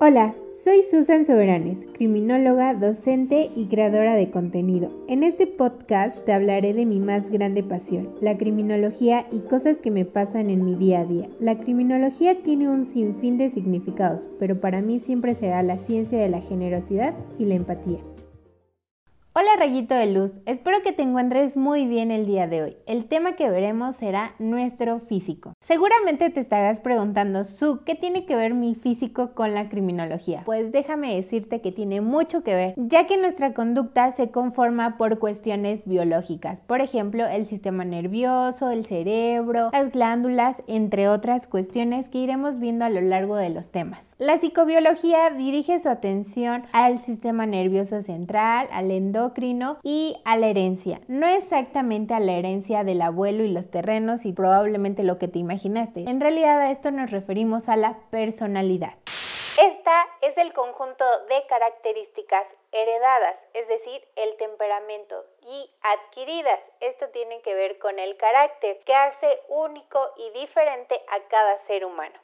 Hola, soy Susan Soberanes, criminóloga, docente y creadora de contenido. En este podcast te hablaré de mi más grande pasión, la criminología y cosas que me pasan en mi día a día. La criminología tiene un sinfín de significados, pero para mí siempre será la ciencia de la generosidad y la empatía. Hola rayito de luz, espero que te encuentres muy bien el día de hoy. El tema que veremos será nuestro físico. Seguramente te estarás preguntando, Su, ¿qué tiene que ver mi físico con la criminología? Pues déjame decirte que tiene mucho que ver, ya que nuestra conducta se conforma por cuestiones biológicas, por ejemplo, el sistema nervioso, el cerebro, las glándulas, entre otras cuestiones que iremos viendo a lo largo de los temas. La psicobiología dirige su atención al sistema nervioso central, al endocrino y a la herencia. No exactamente a la herencia del abuelo y los terrenos y probablemente lo que te En realidad a esto nos referimos a la personalidad. Esta es el conjunto de características heredadas, es decir, el temperamento, y adquiridas. Esto tiene que ver con el carácter que hace único y diferente a cada ser humano.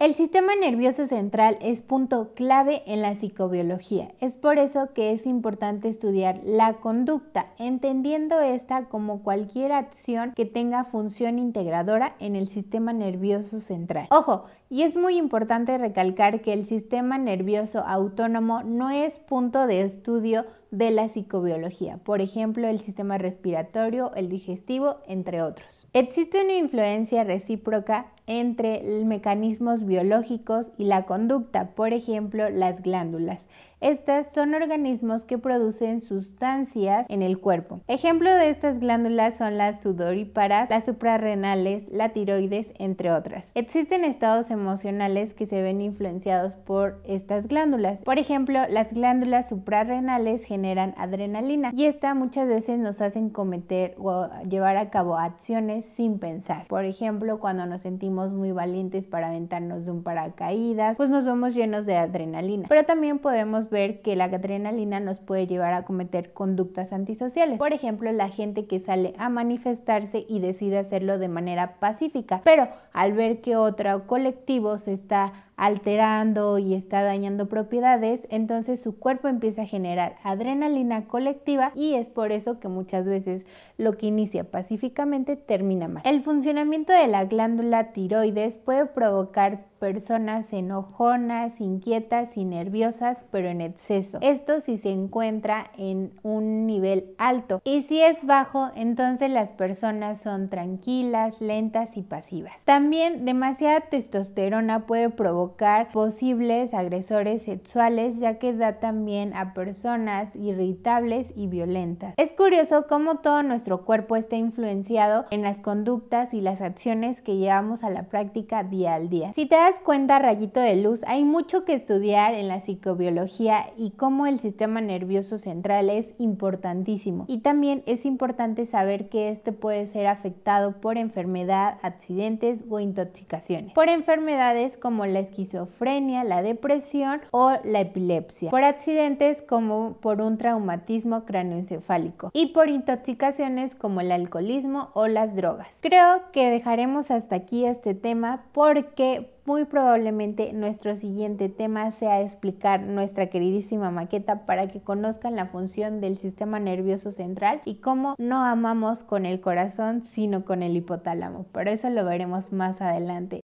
El sistema nervioso central es punto clave en la psicobiología. Es por eso que es importante estudiar la conducta, entendiendo esta como cualquier acción que tenga función integradora en el sistema nervioso central. Ojo, y es muy importante recalcar que el sistema nervioso autónomo no es punto de estudio de la psicobiología, por ejemplo, el sistema respiratorio, el digestivo, entre otros. Existe una influencia recíproca entre mecanismos biológicos y la conducta, por ejemplo, las glándulas. Estas son organismos que producen sustancias en el cuerpo. Ejemplo de estas glándulas son las sudoríparas, las suprarrenales, la tiroides, entre otras. Existen estados emocionales que se ven influenciados por estas glándulas. Por ejemplo, las glándulas suprarrenales generan adrenalina y esta muchas veces nos hacen cometer o llevar a cabo acciones sin pensar. Por ejemplo, cuando nos sentimos muy valientes para aventarnos de un paracaídas, pues nos vemos llenos de adrenalina. Pero también podemos ver que la adrenalina nos puede llevar a cometer conductas antisociales. Por ejemplo, la gente que sale a manifestarse y decide hacerlo de manera pacífica, pero al ver que otro colectivo se está alterando y está dañando propiedades, entonces su cuerpo empieza a generar adrenalina colectiva y es por eso que muchas veces lo que inicia pacíficamente termina mal. El funcionamiento de la glándula tiroides puede provocar personas enojonas, inquietas y nerviosas, pero en exceso. Esto si se encuentra en un nivel alto. Y si es bajo, entonces las personas son tranquilas, lentas y pasivas. También demasiada testosterona puede provocar posibles agresores sexuales ya que da también a personas irritables y violentas. Es curioso cómo todo nuestro cuerpo está influenciado en las conductas y las acciones que llevamos a la práctica día al día. Si te das cuenta, rayito de luz, hay mucho que estudiar en la psicobiología y cómo el sistema nervioso central es importantísimo. Y también es importante saber que este puede ser afectado por enfermedad, accidentes o intoxicaciones. Por enfermedades como la esquizofrenia, la depresión o la epilepsia, por accidentes como por un traumatismo cráneoencefálico y por intoxicaciones como el alcoholismo o las drogas. Creo que dejaremos hasta aquí este tema porque muy probablemente nuestro siguiente tema sea explicar nuestra queridísima maqueta para que conozcan la función del sistema nervioso central y cómo no amamos con el corazón sino con el hipotálamo. Pero eso lo veremos más adelante.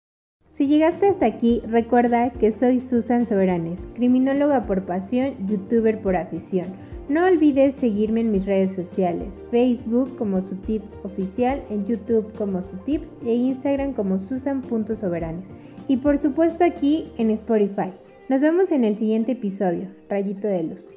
Si llegaste hasta aquí, recuerda que soy Susan Soberanes, criminóloga por pasión, youtuber por afición. No olvides seguirme en mis redes sociales, Facebook como su tips oficial, en YouTube como su tips e Instagram como susan.soberanes. Y por supuesto aquí en Spotify. Nos vemos en el siguiente episodio, Rayito de Luz.